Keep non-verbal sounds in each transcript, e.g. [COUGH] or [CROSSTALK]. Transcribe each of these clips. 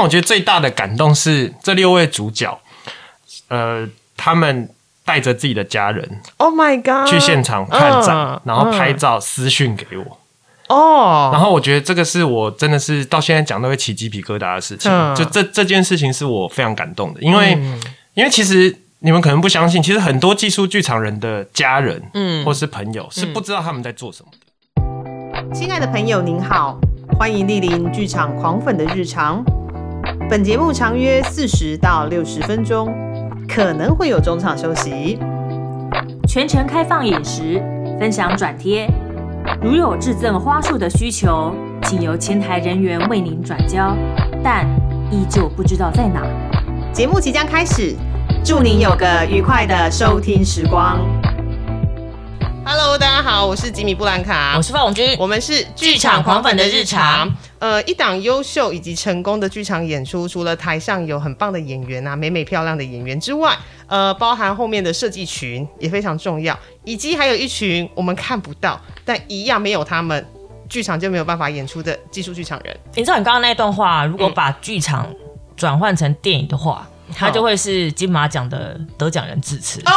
但我觉得最大的感动是这六位主角，呃，他们带着自己的家人 Oh my god！去现场看展，嗯然后拍照私讯给我。哦，然后我觉得这个是我真的是到现在讲都会起鸡皮疙瘩的事情。嗯就这这件事情是我非常感动的，因为、因为其实你们可能不相信，其实很多技术剧场人的家人，嗯，或是朋友是不知道他们在做什么的。亲爱的朋友，您好，欢迎莅临剧场狂粉的日常。本节目长约四十到六十分钟，可能会有中场休息。全程开放饮食，分享转贴。如有致赠花束的需求，请由前台人员为您转交，但依旧不知道在哪。节目即将开始，祝您有个愉快的收听时光。Hello，大家好，我是吉米布兰卡，我是范永军，我们是剧场狂粉的日常。呃，一档优秀以及成功的剧场演出，除了台上有很棒的演员啊、美美漂亮的演员之外，呃，包含后面的设计群也非常重要，以及还有一群我们看不到，但一样没有他们，剧场就没有办法演出的技术剧场人。你知道你刚刚那段话，如果把剧场转换成电影的话，他就会是金马奖的得奖人致辞。哦，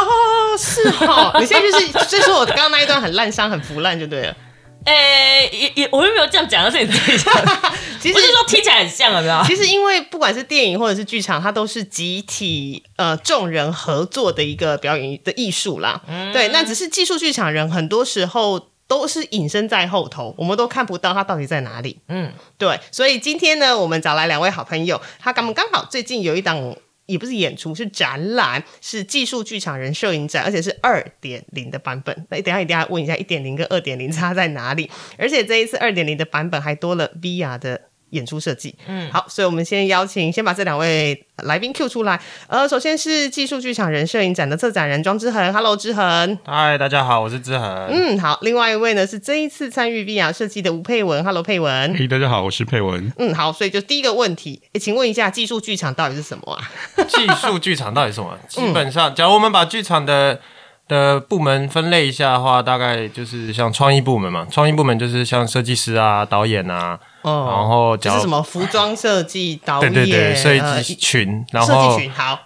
是哦，你现在就是所以说我刚刚那一段很烂伤、很腐烂就对了。诶、也也，我又没有这样讲，而是你自己讲。[LAUGHS] 其实不是说听起来很像，有没有？其实，因为不管是电影或者是剧场，它都是集体呃众人合作的一个表演的艺术啦。嗯对，那只是技术剧场人，很多时候都是隐身在后头，我们都看不到他到底在哪里。嗯，对，所以今天呢，我们找来两位好朋友，他刚刚好最近有一档。也不是演出，是展览，是技术剧场人摄影展，而且是二点零的版本。那等下一定要问一下，一点零跟二点零差在哪里？而且这一次二点零的版本还多了 Via 的演出设计。嗯，好，所以我们先邀请，先把这两位来宾 Q 出来。呃，首先是技术剧场人摄影展的策展人庄之恒，Hello，之恒。嗨，大家好，我是之恒。嗯，好。另外一位呢是这一次参与 VR 设计的吴佩文，Hello，佩文。嘿，大家好，我是佩文。嗯，好。所以就第一个问题，诶请问一下，技术剧场到底是什么啊？技术剧场到底是什么？[LAUGHS] 基本上，假如我们把剧场的的部门分类一下的话，大概就是像创意部门嘛。创意部门就是像设计师啊、导演啊，哦然后就是什么服装设计、导演、对对对，设呃计群，然设后。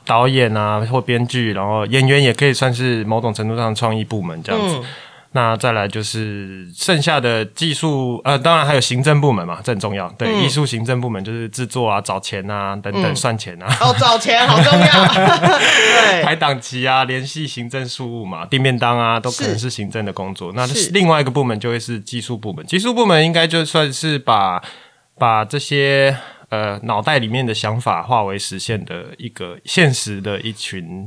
导演啊或编剧，然后演员也可以算是某种程度上的创意部门这样子。嗯那再来就是剩下的技术，呃，当然还有行政部门嘛，这很重要。对，嗯艺术行政部门就是制作啊、找钱啊等等、算钱啊。哦，找钱好重要。[LAUGHS] 对，排档期啊，联系行政事务嘛，订便当啊，都可能是是行政的工作。那是另外一个部门就会是技术部门，技术部门应该就算是把把这些呃脑袋里面的想法化为实现的一个现实的一群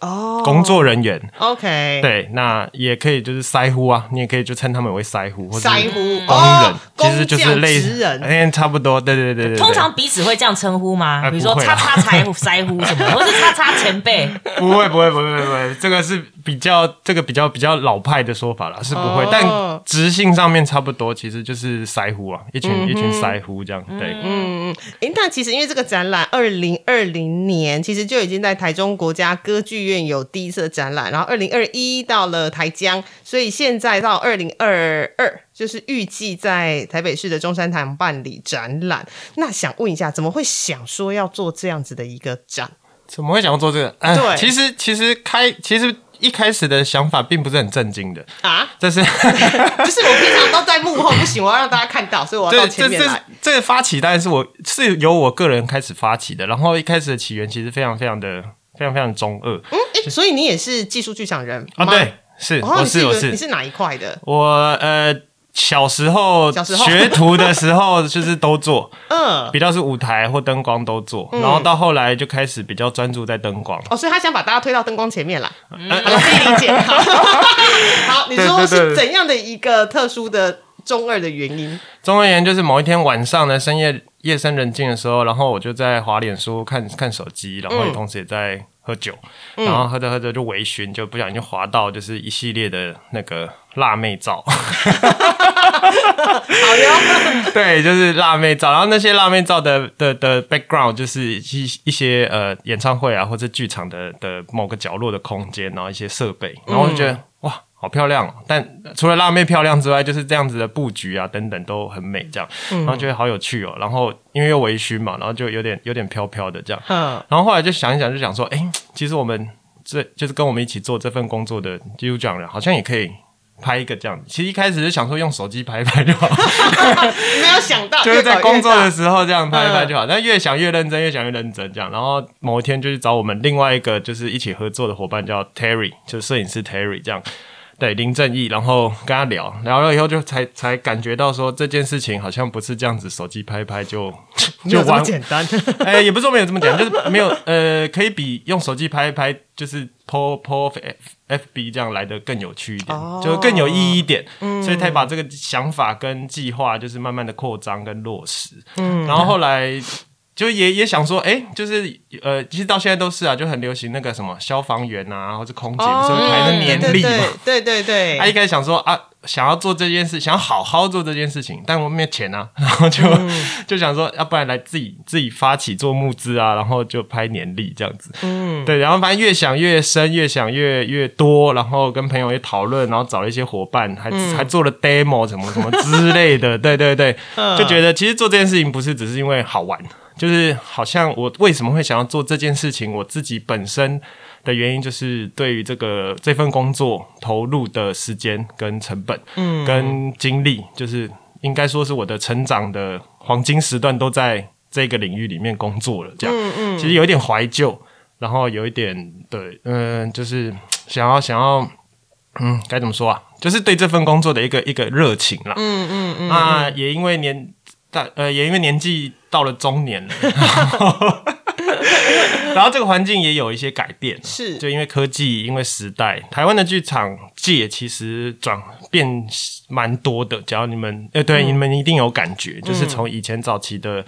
哦。工作人员。OK，，对，那也可以就是腮呼啊，你也可以就称他们为腮呼或者腮乎工哦人，其实就是类似人。哎，差不多，对对对对对。通常彼此会这样称呼吗？哎比如说叉叉才腮乎什么，[LAUGHS] 或是叉叉前辈。不会不会不会不会，这个是比较这个比较比较老派的说法啦，是不会，哦。但直性上面差不多，其实就是腮乎啊，一群、一群腮乎这样，对，嗯，诶，那其实因为这个展览，二零二零年其实就已经在台中国家歌剧院有第一次的展览，然后二零二一到了台江，所以现在到二零二二，就是预计在台北市的中山堂办理展览。那想问一下，怎么会想说要做这样子的一个展？怎么会想要做这个？哎对其实其实开其实一开始的想法并不是很震惊的，啊，这是 [LAUGHS] 就是我平常都在幕后，不行，我要让大家看到，所以我要到前面来。这个发起当然是我是由我个人开始发起的，然后一开始的起源其实非常非常的非常非常中二嗯，诶，所以你也是技术剧场人啊，对，是哦，是我是你是哪一块的？我呃小时候学徒的时候就是都做。嗯，比较是舞台或灯光都做，然后到后来就开始比较专注在灯光。哦，所以他想把大家推到灯光前面啦，嗯、我可以理解。[LAUGHS] [LAUGHS] 好，你说是怎样的一个特殊的中二的原因？中二原因，就是某一天晚上呢，深夜夜深人静的时候，然后我就在滑脸书看看手机，然后同时也在喝酒，然后喝着喝着就微醺，就不小心就滑到就是一系列的那个辣妹照。[LAUGHS] 好哟，[LAUGHS] 对，就是辣妹照，然后那些辣妹照的的的 background 就是一一些呃演唱会啊或者剧场的的某个角落的空间，然后一些设备，然后我就觉得、哇，好漂亮哦。但除了辣妹漂亮之外，就是这样子的布局啊等等都很美，这样，然后觉得好有趣哦。然后因为又微醺嘛，然后就有点有点飘飘的这样。嗯，然后后来就想一想，就想说，哎，其实我们这就是跟我们一起做这份工作的基督教人，好像也可以拍一个这样子。其实一开始是想说用手机拍一拍就好，[LAUGHS] 没有想到，[LAUGHS] 就是在工作的时候这样拍一拍就好。但越想越认真，越想越认真这样。然后某一天就去找我们另外一个就是一起合作的伙伴叫 Terry，就是摄影师 Terry 这样。对林正义，然后跟他聊聊了以后，就才才感觉到说这件事情好像不是这样子，手机拍一拍就 [LAUGHS] 就完简单。[LAUGHS] 哎、也不是说没有这么讲，就是没有呃，可以比用手机拍一拍，就是 po po F F B 这样来的更有趣一点，哦就更有意义一点。所以才把这个想法跟计划，就是慢慢的扩张跟落实。嗯，然后后来。就也也想说，哎、就是呃，其实到现在都是啊，就很流行那个什么消防员啊，或者空姐，不是会排那年历嘛？哦对对对对他一开始想说啊，想要做这件事，想要好好做这件事情，但我没有钱啊，[LAUGHS] 然后就、就想说，要不然来自己自己发起做募资啊，然后就拍年历这样子。嗯，对，然后反正越想越深，越想越越多，然后跟朋友也讨论，然后找了一些伙伴，还、还做了 demo 什么什么之类的。[LAUGHS] 对对对，就觉得其实做这件事情不是只是因为好玩。就是好像我为什么会想要做这件事情，我自己本身的原因就是对于这个这份工作投入的时间跟成本，嗯，跟精力，就是应该说是我的成长的黄金时段都在这个领域里面工作了，这样，嗯嗯，其实有一点怀旧，然后有一点对，嗯、就是想要想要，嗯，该怎么说啊？就是对这份工作的一个一个热情啦，嗯嗯嗯，那也因为年但呃，也因为年纪到了中年了，[LAUGHS] [LAUGHS] 然后这个环境也有一些改变，是就因为科技，因为时代，台湾的剧场界其实转变蛮多的。只要你们，呃，对，你们一定有感觉，就是从以前早期的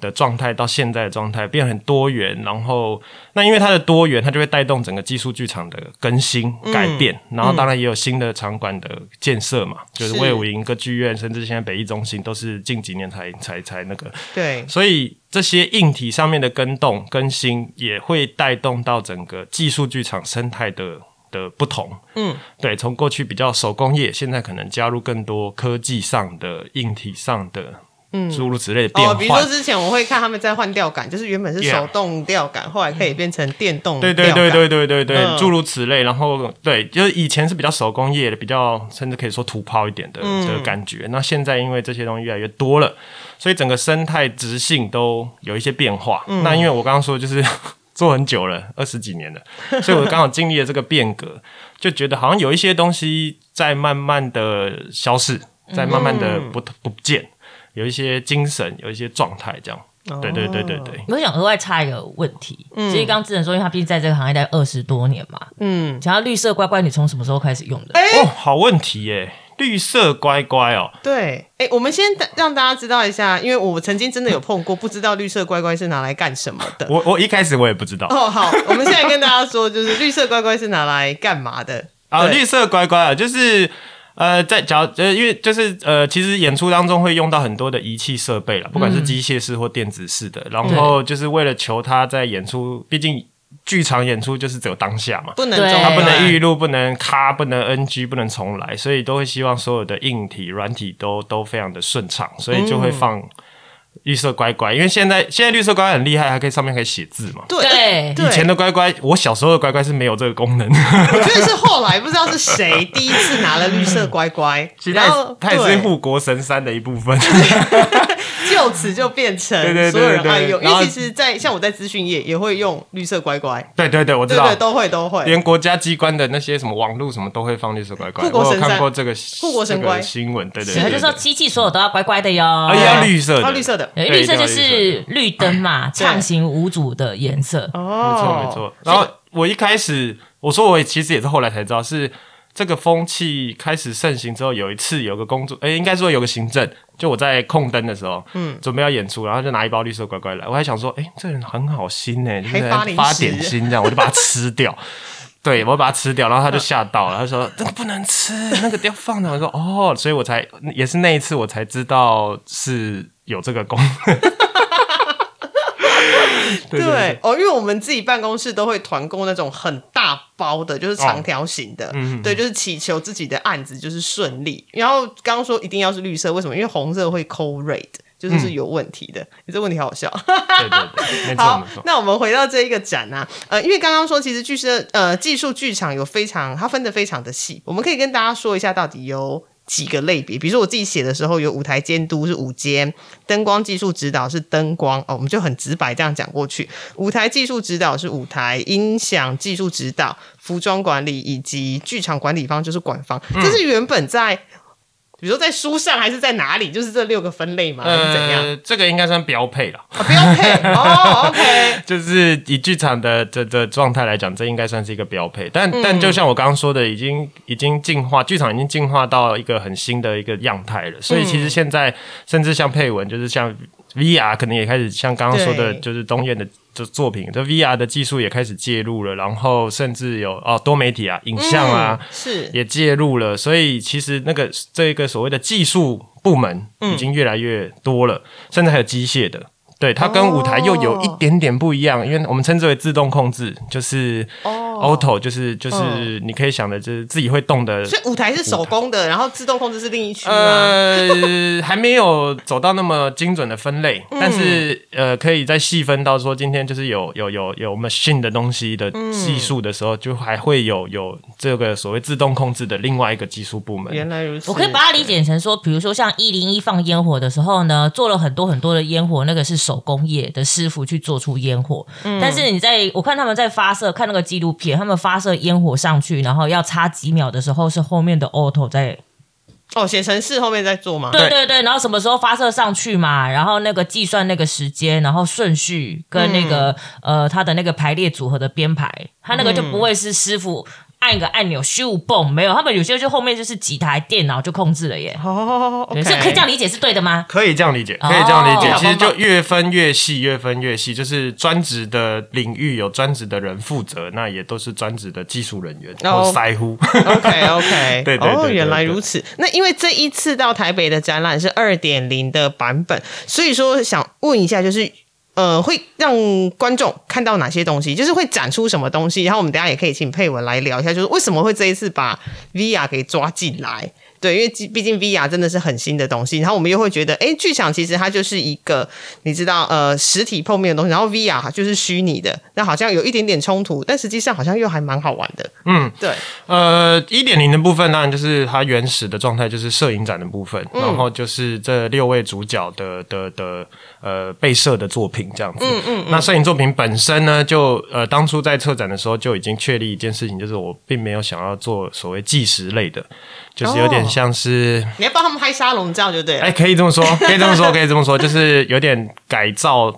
的状态到现在的状态，变很多元。然后，那因为它的多元，它就会带动整个技术剧场的更新改变。然后，当然也有新的场馆的建设嘛，就是是魏武营歌剧院，甚至现在北艺中心，都是近几年才才才那个对，所以这些硬体上面的更动更新，也会带动到整个技术剧场生态的的不同。嗯，对，从过去比较手工业，现在可能加入更多科技上的、硬体上的，嗯，诸如此类的变哦，比如说之前我会看他们在换吊杆，就是原本是手动吊杆，后来可以变成电动对。对对对对对对，嗯诸如此类。然后对，就是以前是比较手工业的，比较甚至可以说土炮一点的嗯这个感觉。那现在因为这些东西越来越多了，所以整个生态直性都有一些变化。嗯那因为我刚刚说就是 [LAUGHS] 做很久了，二十几年了，所以我刚好经历了这个变革，[LAUGHS] 就觉得好像有一些东西在慢慢的消逝，在慢慢的不不见，有一些精神，有一些状态这样。对对对对对。我想额外插一个问题，嗯其实刚刚智能说，因为他毕竟在这个行业待二十多年嘛，嗯，想要绿色乖乖，你从什么时候开始用的？哎哦，好问题耶！绿色乖乖哦，对，哎，我们先让大家知道一下，因为我曾经真的有碰过，不知道绿色乖乖是拿来干什么的。我我一开始我也不知道哦，好，我们现在跟大家说，就是绿色乖乖是拿来干嘛的？啊，绿色乖乖啊，就是呃，在假如呃，因为就是呃，其实演出当中会用到很多的仪器设备了，不管是机械式或电子式的，然后就是为了求他在演出，毕竟剧场演出就是只有当下嘛。对不能他不能预录，不能卡，不能 NG，不能重来，所以都会希望所有的硬体、软体都都非常的顺畅，所以就会放绿色乖乖。因为现在现在绿色乖乖很厉害，还可以上面可以写字嘛。对以前的乖乖，我小时候的乖乖是没有这个功能。我觉得是后来不知道是谁第一次拿了绿色乖乖，[LAUGHS] 然后也它也是护国神山的一部分。[LAUGHS] [LAUGHS] 就此就变成所有人对爱用。因为其实在，像我在资讯业也会用绿色乖乖，对对对，我知道对对，，都会都会。连国家机关的那些什么网络什么都会放绿色乖乖。我有护国神山看过这个护国神乖这个新闻，对对对，他，就说对机器所有都要乖乖的哟，而且要绿色的，哦，绿色的对，对绿色就是绿灯嘛，畅行无阻的颜色。哦，没错没错。然后我一开始我说我其实也是后来才知道，是这个风气开始盛行之后，有一次有个工作，哎，应该说有个行政，就我在控灯的时候，嗯，准备要演出，然后就拿一包绿色乖乖来，我还想说，哎，这人很好心呢，就是还发点心这样，我就把它吃掉。[LAUGHS] 对，我把它吃掉，然后他就吓到了，他说：“这个不能吃，那个要放的。”我说：“哦，所以我才也是那一次我才知道是有这个功能。”对哦，因为我们自己办公室都会团购那种很大包的，就是长条形的，嗯对，就是祈求自己的案子就是顺利。然后刚刚说一定要是绿色，为什么？因为红色会扣 rate，就是是有问题的。你这问题好好笑。对对对，[LAUGHS] 没错好没错，。那我们回到这一个展啊，呃，因为刚刚说其实剧社呃技术剧场有非常它分的非常的细，我们可以跟大家说一下到底有。几个类别，比如说我自己写的时候，有舞台监督是舞监，灯光技术指导是灯光哦，我们就很直白这样讲过去。舞台技术指导是舞台，音响技术指导、服装管理以及剧场管理方就是管方，这是原本在比如说在书上还是在哪里，就是这六个分类嘛？还是怎样？呃，这个应该算标配了。啊，标配 [LAUGHS] 哦，OK，[LAUGHS] 就是以剧场的的的状态来讲，这应该算是一个标配。但、嗯但就像我刚刚说的，已经已经进化，剧场已经进化到一个很新的一个样态了。所以其实现在、甚至像配文，就是像 VR，可能也开始像刚刚说的，就是东燕的就作品，这 VR 的技术也开始介入了，然后甚至有哦多媒体啊、影像啊。嗯是也介入了，所以其实那个这个所谓的技术部门嗯已经越来越多了，甚至还有机械的。对，它跟舞台又有一点点不一样，因为我们称之为自动控制，就是哦 auto，就是就是你可以想的，就是自己会动的。所以舞台是手工的，然后自动控制是另一区吗？呃，[LAUGHS] 还没有走到那么精准的分类，嗯但是呃，可以再细分到说，今天就是有有有有 machine 的东西的技术的时候，就还会有有这个所谓自动控制的另外一个技术部门。原来如此，我可以把它理解成说，比如说像一零一放烟火的时候呢，做了很多很多的烟火，那个是手工业的师傅去做出烟火。但是你在我看他们在发射，看那个纪录片，他们发射烟火上去，然后要差几秒的时候，是后面的 auto 在哦，写程式后面再做吗？对对对，然后什么时候发射上去嘛，然后那个计算那个时间，然后顺序跟那个、呃它的那个排列组合的编排，它那个就不会是师傅按一个按钮咻蹦，没有，他们有些就后面就是几台电脑就控制了耶。哦对，，OK，所以可以这样理解是对的吗？可以这样理解，哦可以这样理解。好其实就越分越细，越分越细，就是专职的领域有专职的人负责，那也都是专职的技术人员哦或腮乎。OK OK，[LAUGHS] 对对对哦，对原来如此。那因为这一次到台北的展览是二点零的版本，所以说想问一下，就是呃，会让观众看到哪些东西？就是会展出什么东西？然后我们等下也可以请佩文来聊一下，就是为什么会这一次把 VIA 给抓进来？对，因为毕毕竟 VR 真的是很新的东西，然后我们又会觉得，哎，剧场其实它就是一个你知道，呃，实体碰面的东西，然后 VR 就是虚拟的，那好像有一点点冲突，但实际上好像又还蛮好玩的。嗯，对，呃，一点零的部分当然就是它原始的状态，就是摄影展的部分，嗯然后就是这六位主角的的的呃被摄的作品这样子。嗯嗯那摄影作品本身呢，就呃当初在策展的时候就已经确立一件事情，就是我并没有想要做所谓纪实类的，就是有点哦像是。你要帮他们拍沙龙照就对了。哎，可以这么说，可以这么说，可以这么说，就是有点改造、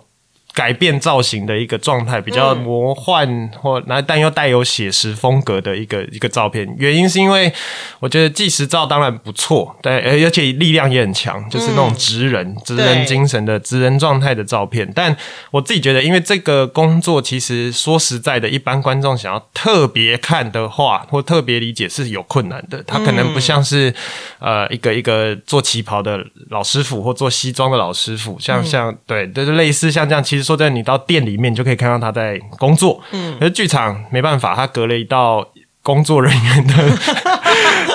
改变造型的一个状态，比较魔幻或那但又带有写实风格的一个一个照片。原因是因为我觉得纪实照当然不错，对，而而且力量也很强，就是那种职人、职人精神的职人状态的照片。但我自己觉得，因为这个工作其实说实在的，一般观众想要特别看的话，或特别理解是有困难的。他可能不像是、呃一个一个做旗袍的老师傅或做西装的老师傅，像、像对，就是类似像这样。其实说真的，你到店里面你就可以看到他在工作。嗯，可是剧场没办法，他隔了一道。工作人员的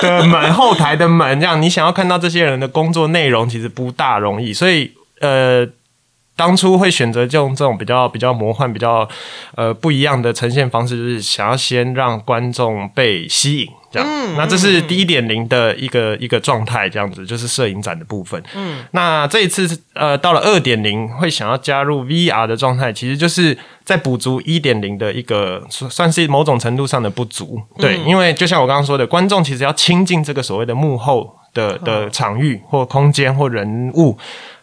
[LAUGHS] 的门，后台的门，这样你想要看到这些人的工作内容，其实不大容易。所以，呃，当初会选择用这种比较比较魔幻、比较呃不一样的呈现方式，就是想要先让观众被吸引。这样，那这是第一点零的一个一个状态，这样子就是摄影展的部分。嗯，那这一次呃到了二点零，会想要加入 VR 的状态，其实就是在补足一点零的一个算算是某种程度上的不足。对，因为就像我刚刚说的，观众其实要亲近这个所谓的幕后的的场域或空间或人物。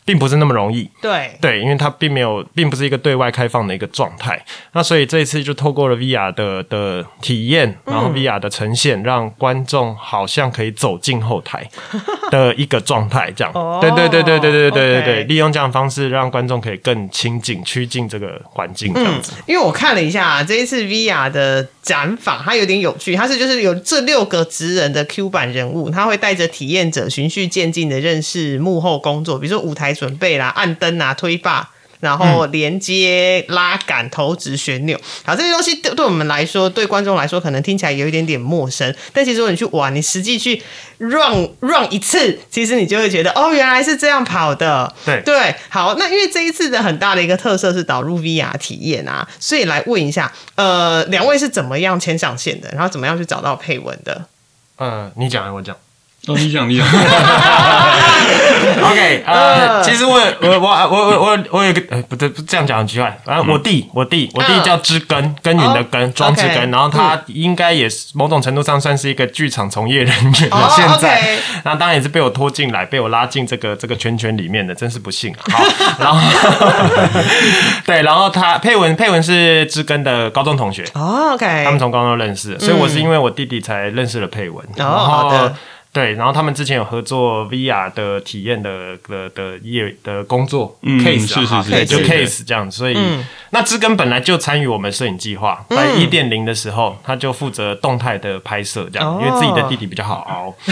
并不是那么容易，对对，因为它并没有，并不是一个对外开放的一个状态。那所以这一次就透过了 VR 的的体验，然后 VR 的呈现，让观众好像可以走进后台 [LAUGHS] 的一个状态，这样。对对对对对对对对对，利用这样的方式让观众可以更亲近、趋近这个环境，这样子。因为我看了一下这一次 VR 的展访，它有点有趣，它是就是有这六个职人的 Q 版人物，他会带着体验者循序渐进的认识幕后工作，比如说舞台准备啦、按灯啊、推把。然后连接、拉杆、投掷、旋钮，好，这些东西对对我们来说，对观众来说可能听起来有一点点陌生，但其实如果你去玩，你实际去 run run 一次，其实你就会觉得哦，原来是这样跑的。对对，好，那因为这一次的很大的一个特色是导入 VR 体验啊，所以来问一下，呃，两位是怎么样牵上线的，然后怎么样去找到配文的？呃，你讲，我讲。哦，你讲，你讲。OK，呃，其实我我我我我我我有个呃，不对，不这样讲很奇怪。反正我弟，我弟，我弟嗯叫知根，耕耘的耕，庄知根。然后他应该也是某种程度上算是一个剧场从业人员哦了。现在 [LAUGHS] 那当然也是被我拖进来，被我拉进这个这个圈圈里面的，真是不幸。好，然后 [LAUGHS] 对，然后他佩文佩文是知根的高中同学，哦，OK，他们从高中认识，所以我是因为我弟弟才认识了佩文。然后的对，然后他们之前有合作 VR 的体验的的的业的工作嗯 case 啊是是是哈对，就 case 这样，所以嗯。那知根本来就参与我们摄影计划，在一点零的时候，他就负责动态的拍摄，这样，哦因为自己的弟弟比较好熬，[LAUGHS]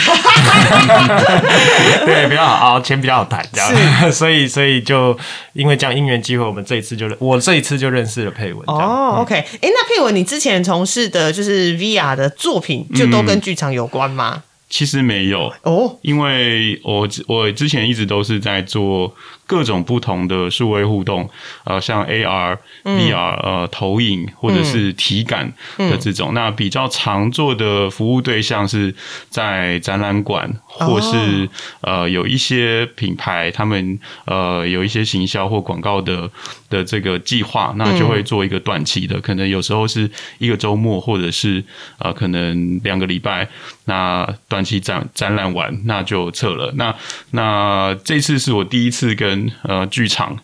对，比较好熬，钱比较好谈，这样，[LAUGHS] 所以所以就因为这样因缘机会，我们这一次就我这一次就认识了佩文，这样哦，OK，哎、那佩文，你之前从事的就是 VR 的作品，就都跟剧场有关吗？其实没有，哦，因为我我之前一直都是在做各种不同的数位互动，呃，像 AR、VR，呃，投影或者是体感的这种。那比较常做的服务对象是在展览馆，或是、呃有一些品牌，他们呃有一些行销或广告的的这个计划，那就会做一个短期的，可能有时候是一个周末，或者是呃可能两个礼拜。那短期展展览完，那就撤了。那那这次是我第一次跟呃剧场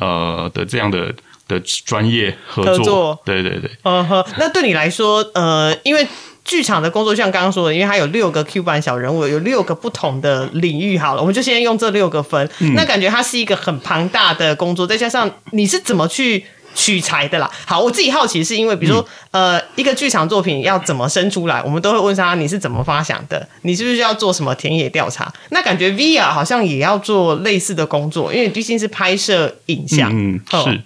呃的这样的的专业合作，合作对对对，嗯哼，那对你来说，呃，因为剧场的工作像刚刚说的，因为它有六个 Q 版小人物，有六个不同的领域。好了，我们就先用这六个分。那感觉它是一个很庞大的工作，再加上你是怎么去取材的啦？好，我自己好奇是因为，比如说，呃，一个剧场作品要怎么生出来，我们都会问他你是怎么发想的，你是不是要做什么田野调查？那感觉 VR 好像也要做类似的工作，因为毕竟是拍摄影像。嗯，哦是。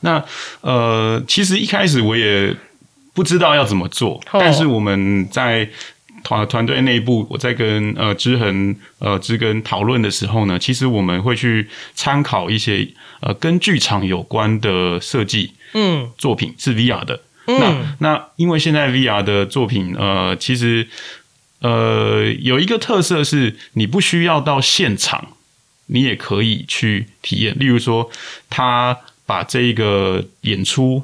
那呃，其实一开始我也不知道要怎么做，哦但是我们在团团队内部，我在跟呃知恒呃知根讨论的时候呢，其实我们会去参考一些呃跟剧场有关的设计嗯作品，是 VR 的。那那因为现在 VR 的作品，呃，其实呃有一个特色是，你不需要到现场，你也可以去体验。例如说，他把这一个演出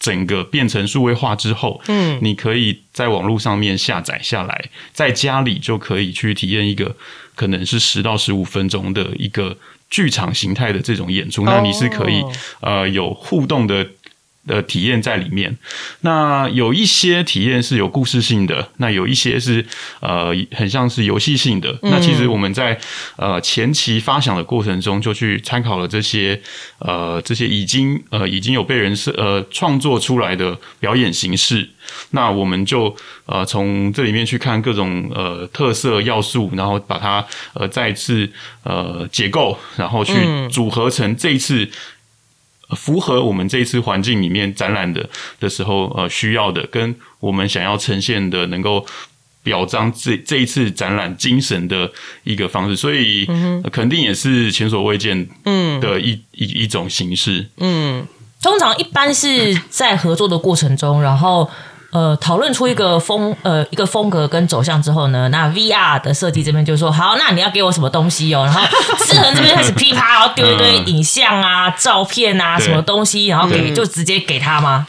整个变成数位化之后，嗯，你可以在网络上面下载下来，在家里就可以去体验一个可能是十到十五分钟的一个剧场形态的这种演出。那你是可以哦呃有互动的。的体验在里面，那有一些体验是有故事性的，那有一些是呃很像是游戏性的。那其实我们在呃前期发想的过程中，就去参考了这些呃这些已经呃已经有被人设呃创作出来的表演形式，那我们就呃从这里面去看各种呃特色要素，然后把它呃再次呃解构，然后去组合成这一次。呃符合我们这一次环境里面展览的的时候，呃，需要的跟我们想要呈现的，能够表彰这这一次展览精神的一个方式，所以、呃肯定也是前所未见的一、一一种形式。嗯通常一般是在合作的过程中，然后呃讨论出一个风呃一个风格跟走向之后呢，那 VR 的设计这边就说好，那你要给我什么东西哦，然后志恒这边开始噼啪，然后丢一堆影像啊、照片啊什么东西，然后给就直接给他吗？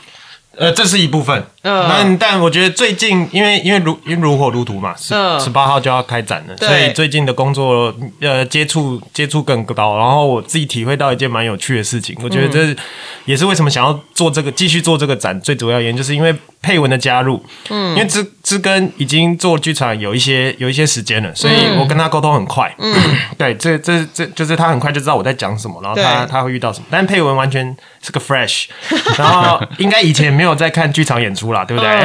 呃，这是一部分。嗯。但但我觉得最近，因为因为如因为如火如荼嘛，十嗯。十八号就要开展了，对。所以最近的工作呃接触接触更高，然后我自己体会到一件蛮有趣的事情，我觉得这也是为什么想要做这个继续做这个展最主要原因，就是因为配文的加入，嗯，因为知知根已经做剧场有一些有一些时间了，所以我跟他沟通很快，嗯，[CLEARS THROAT] 对，这这这就是他很快就知道我在讲什么，然后他他会遇到什么，但配文完全是个 fresh，然后应该以前没有。没有在看剧场演出啦，对不对？[LAUGHS]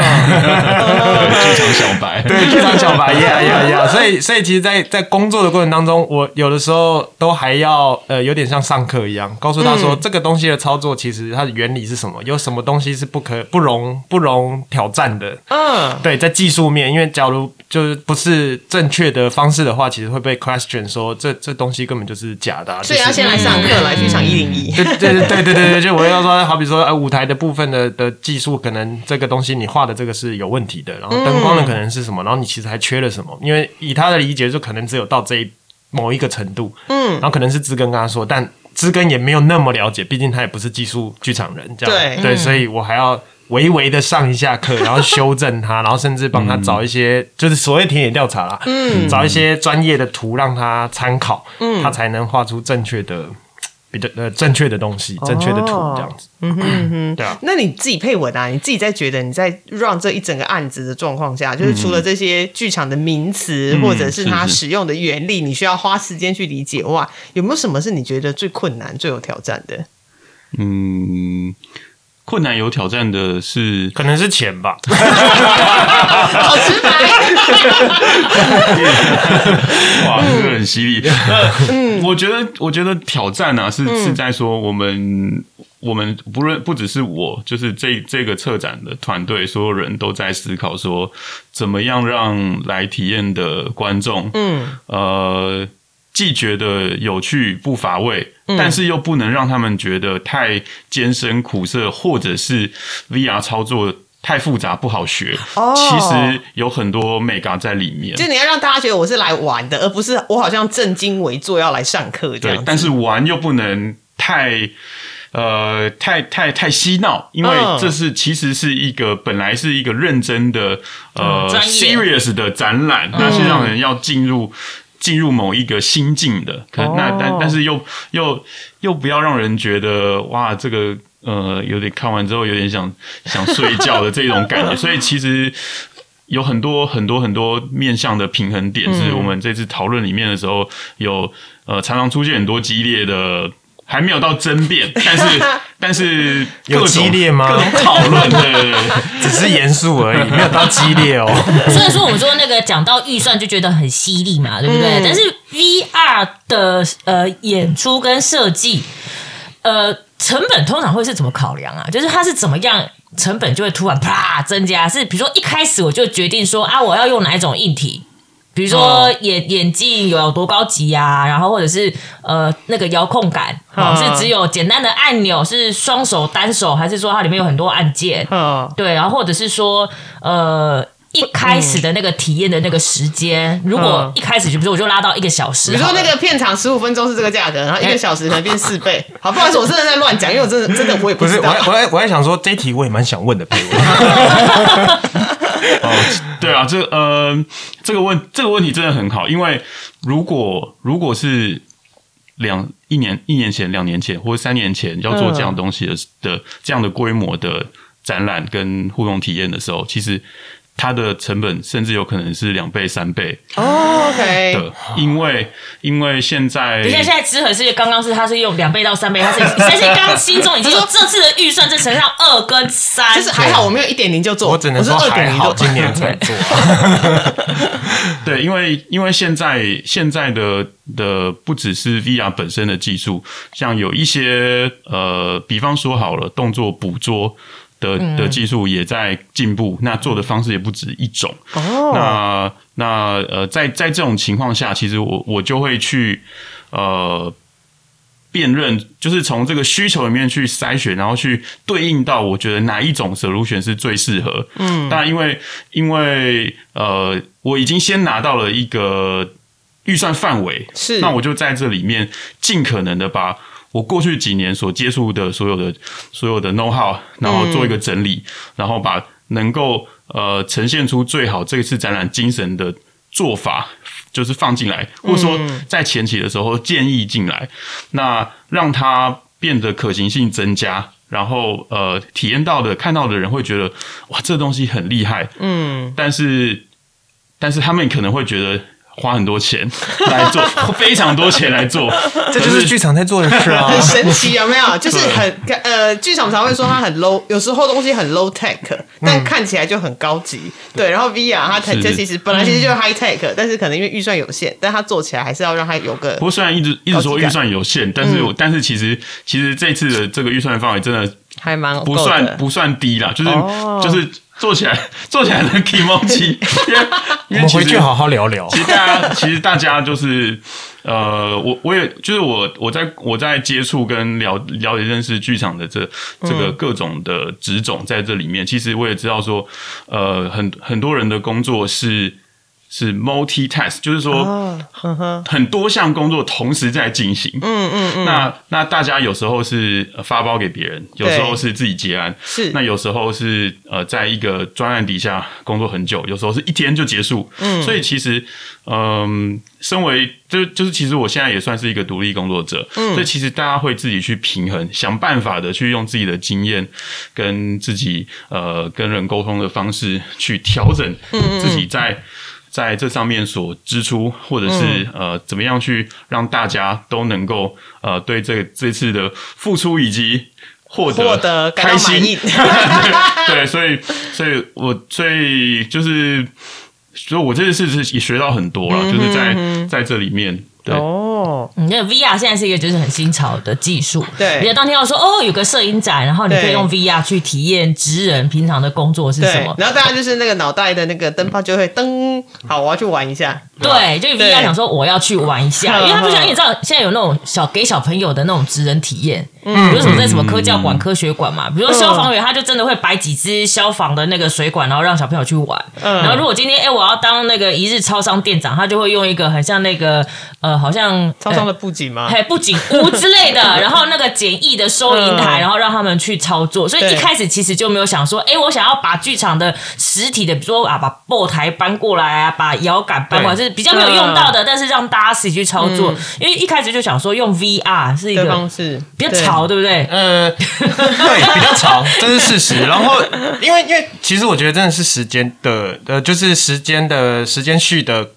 剧场小白，对，剧场小白，呀呀呀！所以，所以其实在，在工作的过程当中，我有的时候都还要呃，有点像上课一样，告诉他说，这个东西的操作其实它的原理是什么，有什么东西是不可不容不容挑战的。嗯，对，在技术面，因为假如就是不是正确的方式的话，其实会被 question 说这这东西根本就是假的所以要先来上课，来剧场一零一。对对对对对对对，就我要说，好比说，呃，舞台的部分的的技术，可能这个东西你画的这个是有问题的，然后灯光的可能是什么，然后你其实还缺了什么，因为以他的理解，就可能只有到这一某一个程度，嗯，然后可能是知根跟他说，但知根也没有那么了解，毕竟他也不是技术剧场人，这样。对。对，所以我还要。微微的上一下课，[LAUGHS] 然后修正他，然后甚至帮他找一些，就是所谓田野调查啦，嗯，找一些专业的图让他参考，嗯，他才能画出正确的。比较呃正确的东西，正确的图这样子，嗯哼哼，对啊。那你自己配文啊，你自己在觉得你在 run 这一整个案子的状况下，就是除了这些剧场的名词、嗯或者是它使用的原理，你需要花时间去理解外，有没有什么是你觉得最困难、最有挑战的？嗯，困难有挑战的是，可能是钱吧，好直白，[LAUGHS] 哇，这个很犀利。嗯，我觉得，我觉得挑战啊，是是在说我们。我们不论不只是我，就是这这个策展的团队，所有人都在思考说，怎么样让来体验的观众，嗯，呃，既觉得有趣不乏味，但是又不能让他们觉得太艰深苦涩，或者是 VR 操作太复杂不好学。哦其实有很多 mega 在里面。就你要让大家觉得我是来玩的，而不是我好像正襟危坐要来上课这样，。对但是玩又不能太。呃，太太太嬉闹，因为嗯这是其实是一个本来是一个认真的呃嗯 serious 的展览，那是让人要进入进入某一个心境的。可哦那但但是又又又不要让人觉得哇，这个呃有点看完之后有点想想睡觉的这种感觉，[LAUGHS] 所以其实。有很多很多很多面向的平衡点，是我们这次讨论里面的时候有呃常常出现很多激烈的，还没有到争辩，[LAUGHS] 但是 [LAUGHS] 但是有激烈吗各种讨论，对对对，[LAUGHS] 只是严肃而已，没有到激烈哦。虽然说我们说那个讲到预算就觉得很犀利嘛，对不对？但是 VR 的呃演出跟设计，呃成本通常会是怎么考量啊？就是它是怎么样成本就会突然啪增加？是比如说一开始我就决定说啊，我要用哪一种硬体？比如说眼眼镜有多高级啊，然后或者是呃那个遥控感，是只有简单的按钮，是双手单手，还是说它里面有很多按键？嗯，对，然后或者是说，呃，一开始的那个体验的那个时间，如果一开始就比如说我就拉到一个小时，比如说那个片场十五分钟是这个价格，然后一个小时可能变四倍。[LAUGHS] 好，不好意思，我真的在乱讲，因为我真的真的我也不不是，我还我还我还想说，这一题我也蛮想问的。[LAUGHS] 哦，对啊，这呃，这个问这个问题真的很好，因为如果如果是两一年一年前、两年前或者三年前要做这样东西的、的这样的规模的展览跟互动体验的时候，其实它的成本甚至有可能是两倍、三倍哦，OK，的，因为因为现在等一下，现在知和是刚刚是它是用两倍到三倍，它是但是刚刚心中已经说这次的预算，这乘上二跟三，就是还好我没有一点零就做，我只能说是二点还好，今年才做。啊。[LAUGHS] [LAUGHS] 对，因为因为现在现在的的不只是 VR 本身的技术，像有一些呃，比方说好了，动作捕捉的的技术也在进步，那做的方式也不止一种。哦，那那呃，在在这种情况下，其实我我就会去呃。辨认就是从这个需求里面去筛选，然后去对应到我觉得哪一种 solution 是最适合。嗯，那因为因为呃，我已经先拿到了一个预算范围，是那我就在这里面尽可能的把我过去几年所接触的所有的所有的 know how，然后做一个整理，然后把能够呃呈现出最好这次展览精神的做法。就是放进来，或者说在前期的时候建议进来，那让它变得可行性增加，然后呃，体验到的、看到的人会觉得哇，这东西很厉害，嗯，但是但是他们可能会觉得花很多钱来做，[LAUGHS] 非常多钱来做，[LAUGHS] 这就是剧场在做的事啊。很神奇，有没有？[LAUGHS] 就是很呃，剧场常会说它很 low，有时候东西很 low tech，但看起来就很高级。对，然后 VR 它它其实本来其实就是 high tech，但是可能因为预算有限，但它做起来还是要让它有个不过虽然一直一直说预算有限，但是我、但是其实其实这次的这个预算范围真的还蛮不算不算低啦，就是、哦。就是做起来 [LAUGHS] 做起来的 k i m o j i 因为因为我们回去好好聊聊其。实大家其实大家就是呃，我我也就是我我在我在接触跟了了解认识剧场的这这个各种的职种在这里面，其实我也知道说，呃，很很多人的工作是是 multitask，就是说。很多项工作同时在进行，嗯嗯嗯，那那大家有时候是呃发包给别人，有时候是自己结案，是那有时候是呃在一个专案底下工作很久，有时候是一天就结束。嗯，所以其实嗯、身为就就是其实我现在也算是一个独立工作者，嗯，所以其实大家会自己去平衡，想办法的去用自己的经验跟自己呃跟人沟通的方式去调整自己在。在这上面所支出，或者是、呃怎么样去让大家都能够呃对这这次的付出以及获得开心。[LAUGHS] 对，所以所以我所以就是，所以我这次是也学到很多了，就是在在这里面对。哦，嗯，那个 VR 现在是一个就是很新潮的技术。对比如当天要说哦，有个摄影展，然后你可以用 VR 去体验职人平常的工作是什么，。然后大家就是那个脑袋的那个灯泡就会噔，好，我要去玩一下，对，就 VR 想说我要去玩一下，[LAUGHS] 因为他不想你知道现在有那种小给小朋友的那种职人体验，嗯比如什么在什么科教馆、科学馆嘛，比如说消防员，他就真的会摆几支消防的那个水管，然后让小朋友去玩。嗯然后如果今天哎我要当那个一日超商店长，他就会用一个很像那个呃好像超商的布景吗？还布景屋之类的，[LAUGHS] 然后那个简易的收银台，嗯然后让他们去操作。所以一开始其实就没有想说，哎，我想要把剧场的实体的，比如说啊，把布台搬过来啊，把摇杆搬过来，是比较没有用到的，但是让大家自己去操作。因为一开始就想说用 VR 是一个方式比较潮，对不对？呃，对，比较潮，这是事实。然后，因为因为其实我觉得真的是时间的，呃，就是时间的时间序的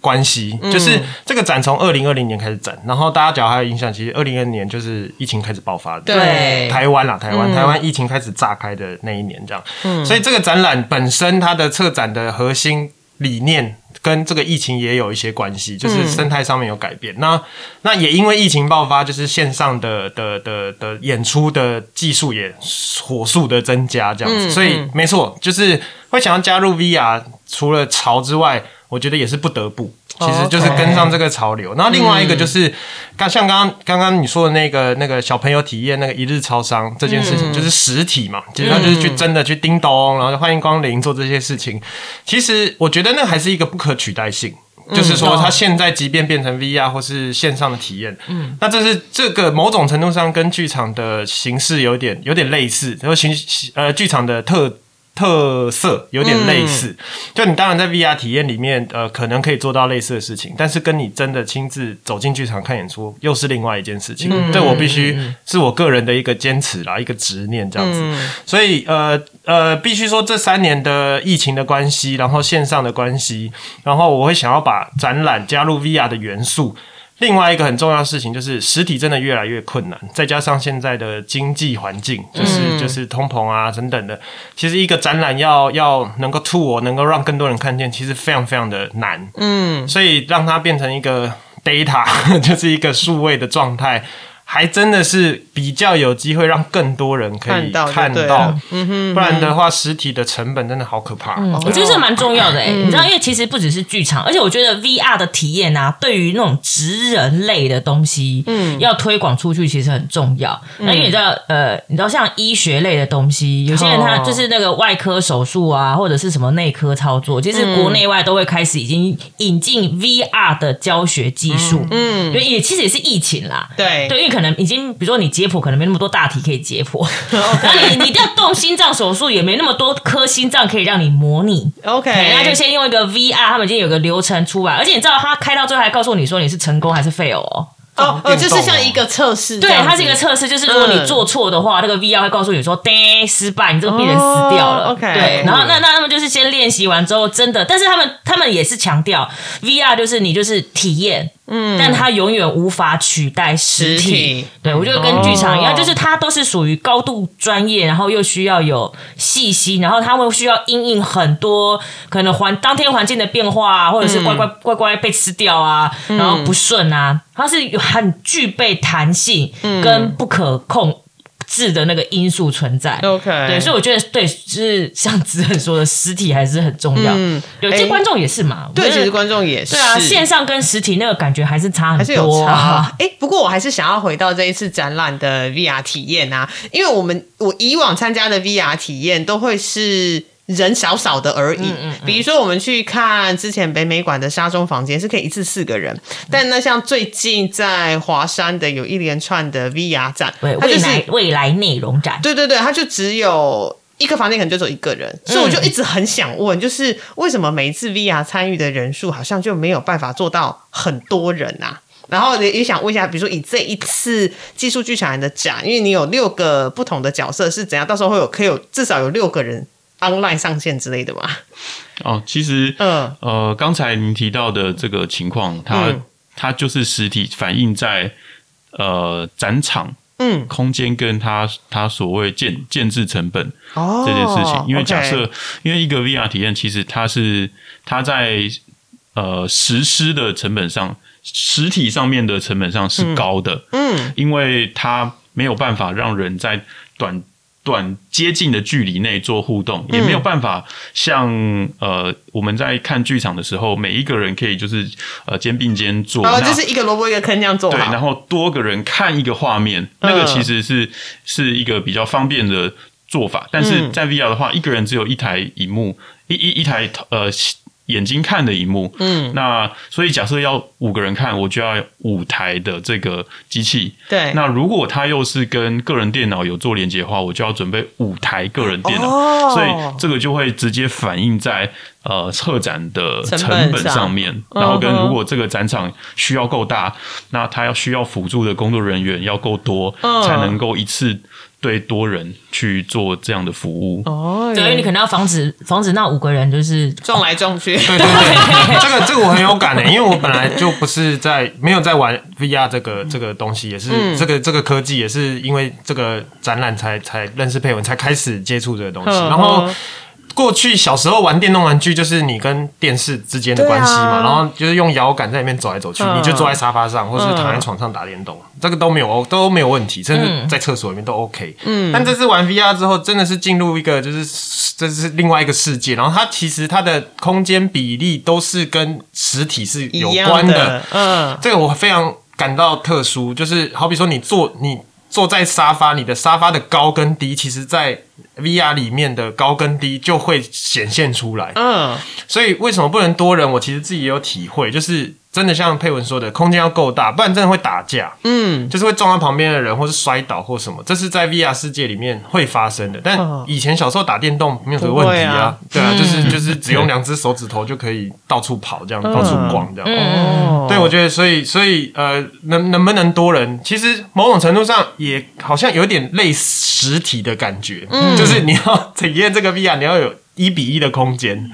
关系，就是这个展从二零二零年开始展，然后大家只要还有印象，其实二零二零年就是疫情开始爆发的，对。台湾啦，台湾、台湾疫情开始炸开的那一年，这样，嗯。所以这个展览本身它的策展的核心理念跟这个疫情也有一些关系，就是生态上面有改变。那那也因为疫情爆发，就是线上的的的的演出的技术也火速的增加，这样子，所以没错，就是会想要加入 VR，除了潮之外，我觉得也是不得不。其实就是跟上这个潮流，然后另外一个就是，刚像刚刚刚刚你说的那个那个小朋友体验那个一日超商这件事情，就是实体嘛，其实他就是去真的去叮咚，然后就欢迎光临做这些事情。其实我觉得那还是一个不可取代性。就是说，它现在即便变成 VR 或是线上的体验，嗯，那这是这个某种程度上跟剧场的形式有点有点类似，然后形呃剧场的特特色有点类似。就你当然在 VR 体验里面，呃，可能可以做到类似的事情，但是跟你真的亲自走进剧场看演出又是另外一件事情。这我必须是我个人的一个坚持啦，一个执念这样子。所以呃呃，必须说这三年的疫情的关系，然后线上的关系，然后我会想要把展览加入 VR 的元素。另外一个很重要的事情就是实体真的越来越困难，再加上现在的经济环境，就是、就是通膨啊等等的，其实一个展览要要能够 tour，能够让更多人看见，其实非常非常的难。嗯，所以让它变成一个 data，[LAUGHS] 就是一个数位的状态。还真的是比较有机会让更多人可以看到就看对了。到，不然的话，实体的成本真的好可怕。嗯，我觉得这蛮重要的哎、你知道，因为其实不只是剧场，而且我觉得 VR 的体验啊，对于那种职人类的东西，嗯，要推广出去其实很重要。那、因为你知道，呃，你知道像医学类的东西，有些人他哦。就是那个外科手术啊，或者是什么内科操作，其实国内外都会开始已经引进 VR 的教学技术，嗯，因为也其实也是疫情啦，对。对，因为可能已经，比如说你解剖可能没那么多大题可以解剖，[LAUGHS] [LAUGHS] 然后你你要动心脏手术也没那么多颗心脏可以让你模拟。，OK，对，那就先用一个 VR，他们已经有个流程出来，而且你知道他开到最后还告诉你说你是成功还是 fail 哦。哦哦，就是像一个测试对，它是一个测试，就是如果你嗯。做错的话，那个 VR 会告诉你说，叮，失败，你这个病人死掉了。哦，OK。对，然后那那他们就是先练习完之后，真的，但是他们他们也是强调 VR 就是你就是体验，嗯，但它永远无法取代实体。实体。对我觉得跟剧场一样，哦。就是它都是属于高度专业，然后又需要有细心，然后他们需要因应很多可能环当天环境的变化啊，或者是乖乖乖乖被吃掉啊，然后不顺啊，它是有很具备弹性跟不可控制的那个因素存在。OK，对，所以我觉得对，就是像子恒说的，实体还是很重要。嗯对，哎其实观众也是嘛。我对，其实观众也是对啊，线上跟实体那个感觉还是差很多、啊，还是有差。哎、不过我还是想要回到这一次展览的 VR 体验啊，因为我们我以往参加的 VR 体验都会是。人少少的而已，嗯比如说我们去看之前北美馆的沙中房间是可以一次四个人，但那像最近在华山的有一连串的 VR 展，对，它就是未来未来内容展，对对对，它就只有一个房间，可能就只有一个人，所以我就一直很想问，就是为什么每一次 VR 参与的人数好像就没有办法做到很多人啊？然后也也想问一下，比如说以这一次技术剧场人的展，因为你有六个不同的角色是怎样，到时候会有可以有至少有六个人 online 上线之类的嘛？哦，其实嗯。呃，刚才您提到的这个情况，它、嗯。它就是实体反映在呃展场嗯，空间跟它它所谓建建制成本哦这件事情，因为假设因为一个 VR 体验，其实它是它在呃实施的成本上，实体上面的成本上是高的，嗯。因为它没有办法让人在短短接近的距离内做互动，也没有办法像呃我们在看剧场的时候，每一个人可以就是呃肩并肩坐，然后就是一个萝卜一个坑这样做对，然后多个人看一个画面，那个其实是是一个比较方便的做法。但是在 VR 的话，一个人只有一台荧幕，一一一台呃眼睛看的一幕。嗯，那所以假设要五个人看，我就要五台的这个机器。对，那如果它又是跟个人电脑有做连接的话，我就要准备五台个人电脑，哦。所以这个就会直接反映在呃策展的成成本本上上。面，然后跟如果这个展场需要够大，那它要需要辅助的工作人员要够多，嗯。才能够一次对多人去做这样的服务。哦，对，因为你可能要防止防止那五个人就是撞来撞去，对对对，这个这个我很有感的，因为我本来就不是在没有在玩 VR 这个这个东西，也是、嗯。这个这个科技，也是因为这个展览才才认识佩文，才开始接触这个东西。嗯然后嗯过去小时候玩电动玩具，就是你跟电视之间的关系嘛，啊然后就是用摇杆在里面走来走去，嗯。你就坐在沙发上，或是躺在床上打电动，这个都没有都没有问题，甚至在厕所里面都 OK。嗯，但这次玩 VR 之后，真的是进入一个就是这是另外一个世界，然后它其实它的空间比例都是跟实体是有关的，嗯，这个我非常感到特殊，就是好比说你坐你坐在沙发，你的沙发的高跟低，其实在 VR 里面的高跟低就会显现出来。嗯，所以为什么不能多人？我其实自己也有体会，就是真的像佩文说的，空间要够大，不然真的会打架。嗯，就是会撞到旁边的人，或是摔倒或什么，这是在 VR 世界里面会发生的。但嗯。以前小时候打电动没有什么问题啊对啊，就是就是只用两只手指头就可以到处跑，这样到处逛这样。哦，对，我觉得，所以，所以，呃，能能不能多人，其实某种程度上也好像有点类实体的感觉，嗯，就是你要 [LAUGHS] 体验这个 VR，你要有一比一的空间，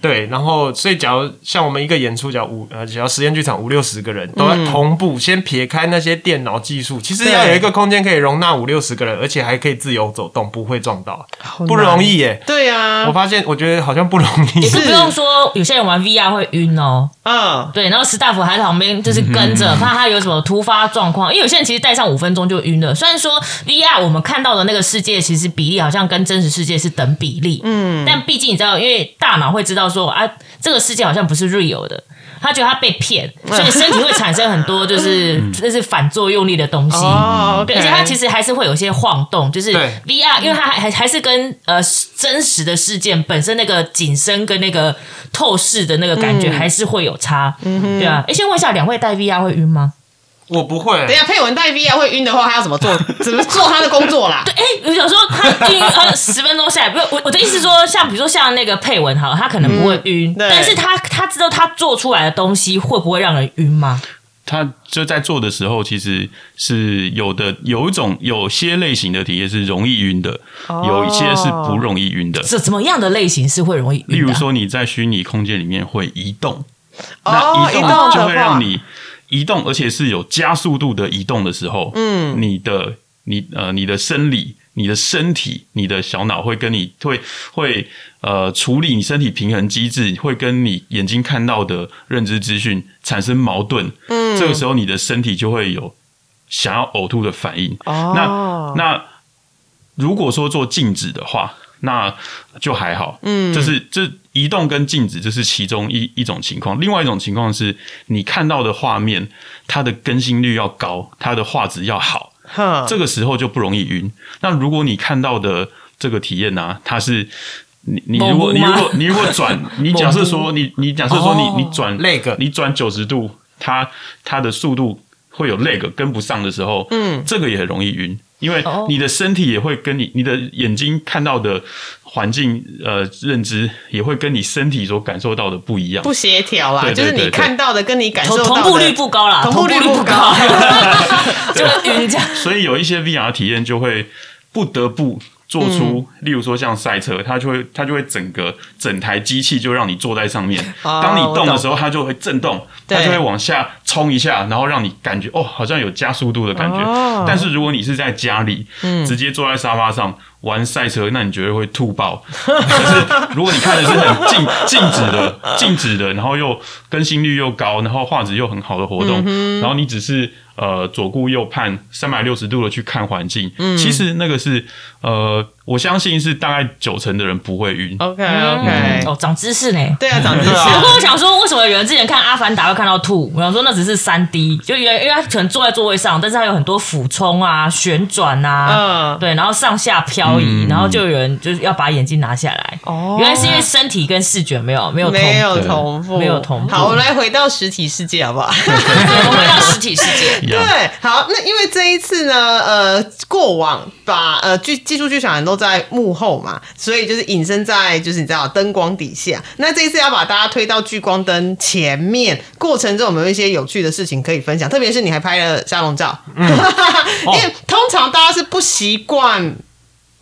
对，然后，所以，假如像我们一个演出，假如五呃，只要实验剧场五六十个人都在同步，先撇开那些电脑技术，其实要有一个空间可以容纳五六十个人，而且还可以自由走动，不会撞到，不容易耶。对啊我，发现，我觉得好像不容易也。是不用说，有些人玩 VR 会晕哦。嗯，对，然后史大夫还在旁边就是跟着，怕他有什么突发状况。因为有些人其实戴上五分钟就晕了。虽然说 VR 我们看到的那个世界，其实比例好像跟真实世界是等比例，嗯，但毕竟你知道，因为大脑会知道说啊，这个世界好像不是 real 的。他觉得他被骗，所以身体会产生很多就是 [LAUGHS] 就是反作用力的东西。而且他其实还是会有一些晃动，就是 VR，因为它还还还是跟呃真实的事件本身那个景深跟那个透视的那个感觉还是会有差。对啊，哎，先问一下，两位戴 VR 会晕吗？我不会等一，下配文戴 VR 会晕的话，他要怎么做？怎么做他的工作啦？[LAUGHS] 对哎，我想说他晕呃十分钟下来，不是我我的意思是说，像比如说像那个配文哈，他可能不会晕，对但是他他知道他做出来的东西会不会让人晕吗？他就在做的时候，其实是有的，有一种有些类型的体验是容易晕的，有一些是不容易晕的。是怎么样的类型是会容易晕的？例如说你在虚拟空间里面会移动，哦那移动就会让话你移动，而且是有加速度的移动的时候，嗯，你的你呃你的生理、你的身体、你的小脑会跟你会会呃处理你身体平衡机制，会跟你眼睛看到的认知资讯产生矛盾，嗯，这个时候你的身体就会有想要呕吐的反应，哦。那那如果说做静止的话，那就还好。嗯，这是这移动跟静止，这是其中一一种情况。另外一种情况是你看到的画面，它的更新率要高，它的画质要好，哼，这个时候就不容易晕。那如果你看到的这个体验呢、它是你你如果你如果你如果转，[LAUGHS] 你假设说你你假设说哦你你转 lag 你转九十度，它它的速度会有 lag 跟不上的时候，嗯，这个也很容易晕，因为哦。你的身体也会跟你你的眼睛看到的环境呃认知也会跟你身体所感受到的不一样。不。协调啦，就是你看到的跟你感受同到的同步率不高啦，[LAUGHS] 同步率不不高，[LAUGHS] [LAUGHS] 就晕这样。所以有一些 VR 体验就会不得不做出，嗯。例如说像赛车，它就会它就会整个整台机器就让你坐在上面，哦 [LAUGHS] 当你动的时候，它就会震动，它就会往下冲一下，然后让你感觉哦，好像有加速度的感觉。哦。但是如果你是在家里，直接坐在沙发上玩赛车，那你绝对会吐爆。[LAUGHS] 可是如果你看的是很静 [LAUGHS] 静止的、静止的，然后又更新率又高，然后画质又很好的活动，然后你只是呃左顾右盼，三百六十度的去看环境，嗯其实那个是呃，我相信是大概九成的人不会晕。OK OK，哦，长知识呢。对啊，长知识不啊。过 [LAUGHS] 我想说，为什么有人之前看《阿凡达》会看到吐？我想说那只是三 D，就因为因为他可能坐在座位上，但是他有很多俯冲啊、旋转啊，嗯对，然后上下漂移，然后就有人就是要把眼镜拿下来。哦原来是因为身体跟视觉没有没有同没有同步，没有同步好，我们来回到实体世界好不好？[LAUGHS] 我们回到实体世界。对，好，那因为这一次呢，呃，过往把呃剧技术剧场人都在幕后嘛，所以就是隐身在就是你知道灯光底下。那这一次要把大家推到聚光灯前面，过程中有没有一些有趣的事情可以分享？特别是你还拍了沙龙照，因为通常大家是不习惯。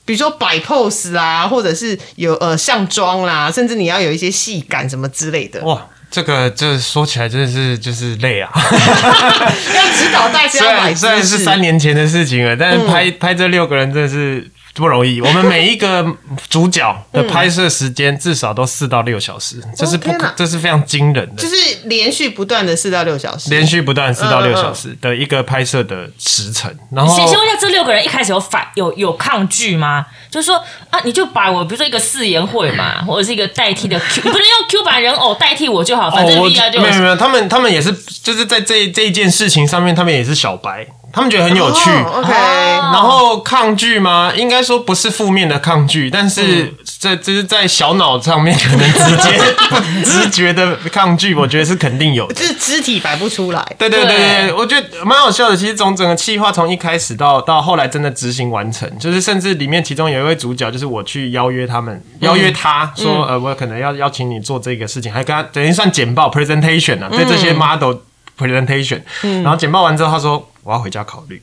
比如说摆 pose 啦，或者是有呃上妆啦，甚至你要有一些戏感什么之类的，哇，这个这说起来真的是就是累啊！[LAUGHS] 要指导大虽家虽然虽然是三年前的事情了，但是拍、拍这六个人真的是不容易。我们每一个主角的拍摄时间至少都四到六小时，这是不可这是非常惊人的就。是连续不断的四到六小时，连续不断四到六小时的一个拍摄的时程，然后先先问一下，这六个人一开始有反有有抗拒吗？就是说啊，你就把我比如说一个四言会嘛，或者是一个代替的 Q，你不能用 Q 版人偶代替我就好，反正哦我 VR 就有没有没有，他们他们也是就是在这这一件事情上面，他们也是小白，他们觉得很有趣。哦 OK，然后抗拒吗？应该说不是负面的抗拒，但嗯是这这是在小脑上面可能直接 [LAUGHS] 直觉的抗拒，我觉得是肯定有的。就是肢体摆不出来。对对对对对，我觉得蛮好笑的。其实从整个企划从一开始到到后来真的执行完成，就是甚至里面其中有一位主角，就是我去邀约他们，邀约他说，呃，我可能要邀请你做这个事情，还跟他等于算简报 presentation 啊，对这些 model presentation。然后简报完之后，他说我要回家考虑。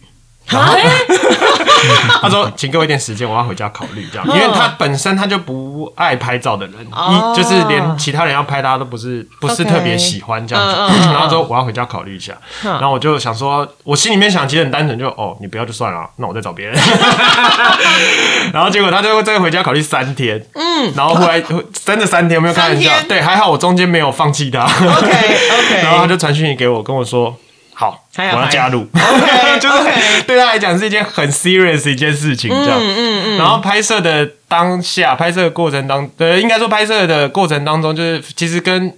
啊？[LAUGHS] 他说：“请给我一点时间，我要回家考虑这样，因为他本身他就不爱拍照的人，哦。一就是连其他人要拍他都不是不是特别喜欢这样子。然后说我要回家考虑一下，然后我就想说，我心里面想其实很单纯，就哦你不要就算了，那我再找别人。[LAUGHS] 然后结果他就再回家考虑三天，嗯，然后后来真的三天，没有开玩笑。对，还好我中间没有放弃他。OK OK，[LAUGHS] 然后他就传讯息给我，跟我说。好，我还要加入。OK，[LAUGHS] 就是对他来讲是一件很 serious 的一件事情，这样。嗯嗯然后拍摄的当下，拍摄的过程当，呃，应该说拍摄的过程当中，就是其实跟。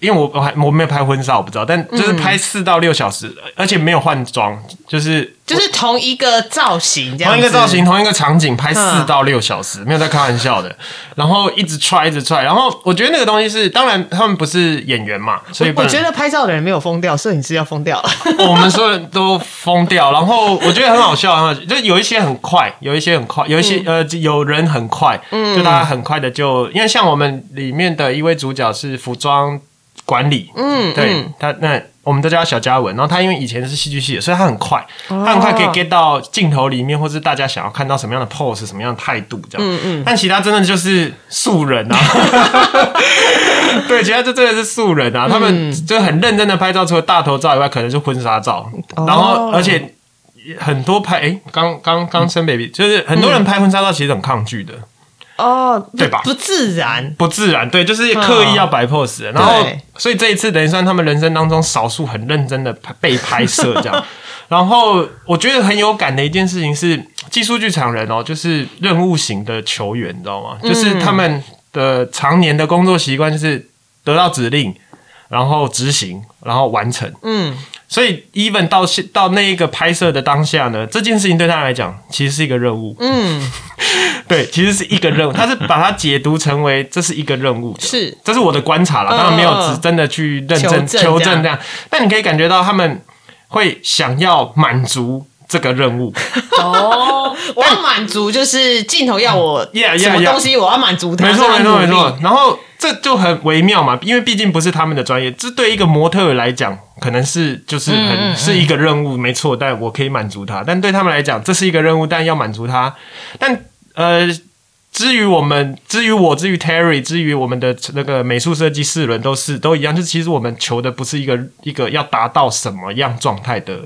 因为我我还我没有拍婚纱，我不知道，但就是拍四到六小时，而且没有换装，就是就是同一个造型这样，同一个造型、同一个场景拍四嗯到六小时，没有在开玩笑的。然后一直踹，一直踹。然后我觉得那个东西是，当然他们不是演员嘛，所以我觉得拍照的人没有疯掉，摄影师要疯掉了。[LAUGHS] 我们所有人都疯掉，然后我觉得很好笑，很好笑，就有一些很快，有一些很快，有一些、呃，有人很快，就大家很快的就，因为像我们里面的一位主角是服装管理，嗯对嗯他那我们都叫他小嘉文。然后他因为以前是戏剧系的，所以他很快，他很快可以 get 到镜头里面，或是大家想要看到什么样的 pose、什么样的态度这样。嗯嗯。但其他真的就是素人啊，[LAUGHS] 对，其他就真的是素人啊。他们就很认真的拍照，除了大头照以外，可能是婚纱照，然后而且很多拍，哎，刚刚刚生 baby，就是很多人拍婚纱照其实很抗拒的。哦，对吧不自然，不自然，对，就是刻意要摆 pose，的然后所以这一次等于算他们人生当中少数很认真的被拍摄这样。[LAUGHS] 然后我觉得很有感的一件事情是，技术剧场人哦，就是任务型的球员，你知道吗？就是他们的常年的工作习惯就是得到指令，然后执行，然后完成。嗯，所以，even 到现到那一个拍摄的当下呢，这件事情对他来讲其实是一个任务。嗯，[LAUGHS] 对，其实是一个任务，他是把它解读成为这是一个任务的，是。这是我的观察了，当然没有只真的去认真求证这样，但你可以感觉到他们会想要满足这个任务，[LAUGHS] 哦，我要满足，就是镜头要我什么东西，我要满足他，没错没错没错，然后这就很微妙嘛，因为毕竟不是他们的专业，这对一个模特儿来讲，可能是就是嗯很是一个任务，没错，但我可以满足他，但对他们来讲，这是一个任务，但要满足他，但呃。至于我们，至于我，至于 Terry，至于我们的那个美术设计四轮都是都一样，就是其实我们求的不是一个一个要达到什么样状态的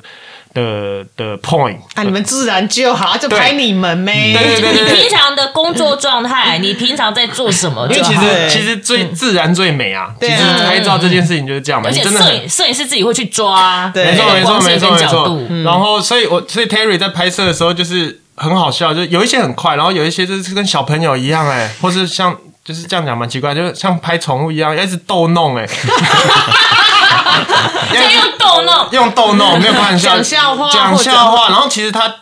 的的 point 啊，你们自然就好，就拍你们呗。对对对对你平常的工作状态，[LAUGHS] 你平常在做什么因为其就好？对实其实最自然最美啊，其实啊拍照这件事情就是这样嘛，而且你真的摄影摄影师自己会去抓，对没错没错没错没错跟角度。。然后所以我所以 Terry 在拍摄的时候就是很好笑，就有一些很快，然后有一些就是跟小朋友一样哎、或是像就是这样讲蛮奇怪，就是像拍宠物一样，要一直逗弄哎、[LAUGHS] [LAUGHS] 要用逗弄，用逗弄没有开玩笑，讲笑话讲笑话，然后其实他。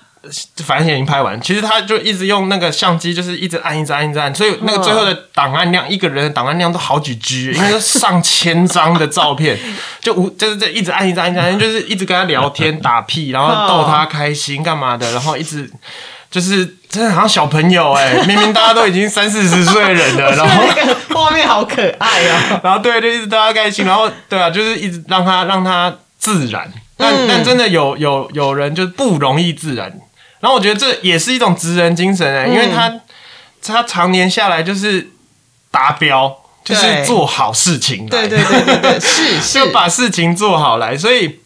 反正已经拍完，其实他就一直用那个相机，就是一直按、一直按、一直按，所以那个最后的档案量，一个人的档案量都好几 G，因为是上千张的照片，就无就是这一直按、一直按、一直按，就是一直跟他聊天、[LAUGHS] 打屁，然后逗他开心干嘛的，然后一直就是真的好像小朋友哎、[LAUGHS] 明明大家都已经三四十岁的人了，然后 [LAUGHS] 那个画面好可爱啊。[LAUGHS] 然后对，就一直逗他开心，然后对啊，就是一直让他让他自然。但、嗯但真的有有有人就是不容易自然，然后我觉得这也是一种职人精神哎、因为嗯他他常年下来就是达标，就是做好事情，对对对对对，是是就把事情做好来，所以。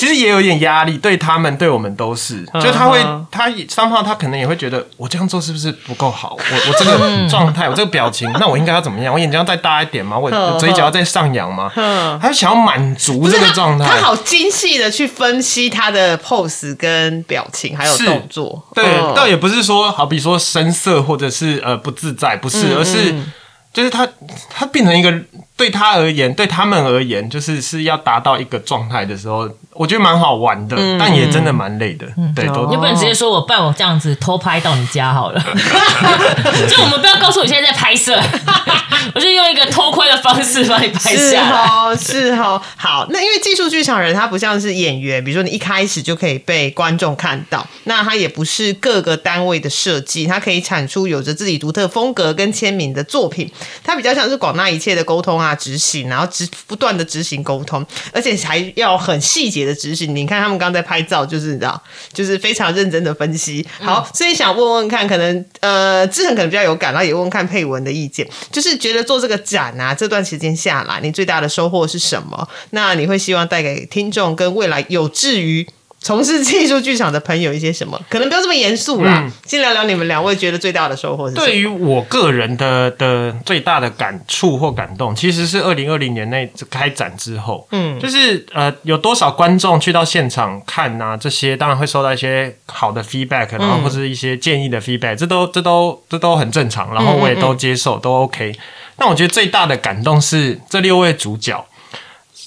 其实也有一点压力，对他们，对我们都是。嗯就他会嗯，他三号，他可能也会觉得，我这样做是不是不够好？我我这个 [LAUGHS] 状态，我这个表情，那我应该要怎么样？我眼睛要再大一点吗？我嗯 [LAUGHS] 嘴角要再上扬吗？嗯他想要满足这个状态。他好精细的去分析他的 pose 跟表情还有是动作。对，嗯倒也不是说，好比说深色或者是呃不自在，不是，嗯而是就是他他变成一个对他而言，对他们而言，就是是要达到一个状态的时候，我觉得蛮好玩的，嗯但也真的蛮累的。对，都你不能直接说我办我这样子偷拍到你家好了，[LAUGHS] 就我们不要告诉我现在在拍摄，[LAUGHS] 我就用一个偷窥的方式帮你拍是下来。哦，是哦。好，那因为技术剧场人他不像是演员，比如说你一开始就可以被观众看到，那他也不是各个单位的设计，他可以产出有着自己独特风格跟签名的作品。他比较像是广纳一切的沟通啊、执行，然后执不断的执行沟通，而且还要很细节的执行。你看他们刚刚在拍照，就是你知道，就是非常认真的分析。好，所以想问问看，可能呃，志恒可能比较有感，然后也问问看佩文的意见，就是觉得做这个展啊，这段时间下来，你最大的收获是什么？那你会希望带给听众跟未来有志于从事技术剧场的朋友一些什么？可能不要这么严肃啦，嗯先聊聊你们两位觉得最大的收获是什么？对于我个人的的最大的感触或感动，其实是二零二零年内开展之后，嗯，就是呃有多少观众去到现场看啊，这些当然会收到一些好的 feedback，然后或是一些建议的 feedback，、这都这都这都很正常，然后我也都接受，都 OK。但我觉得最大的感动是这六位主角，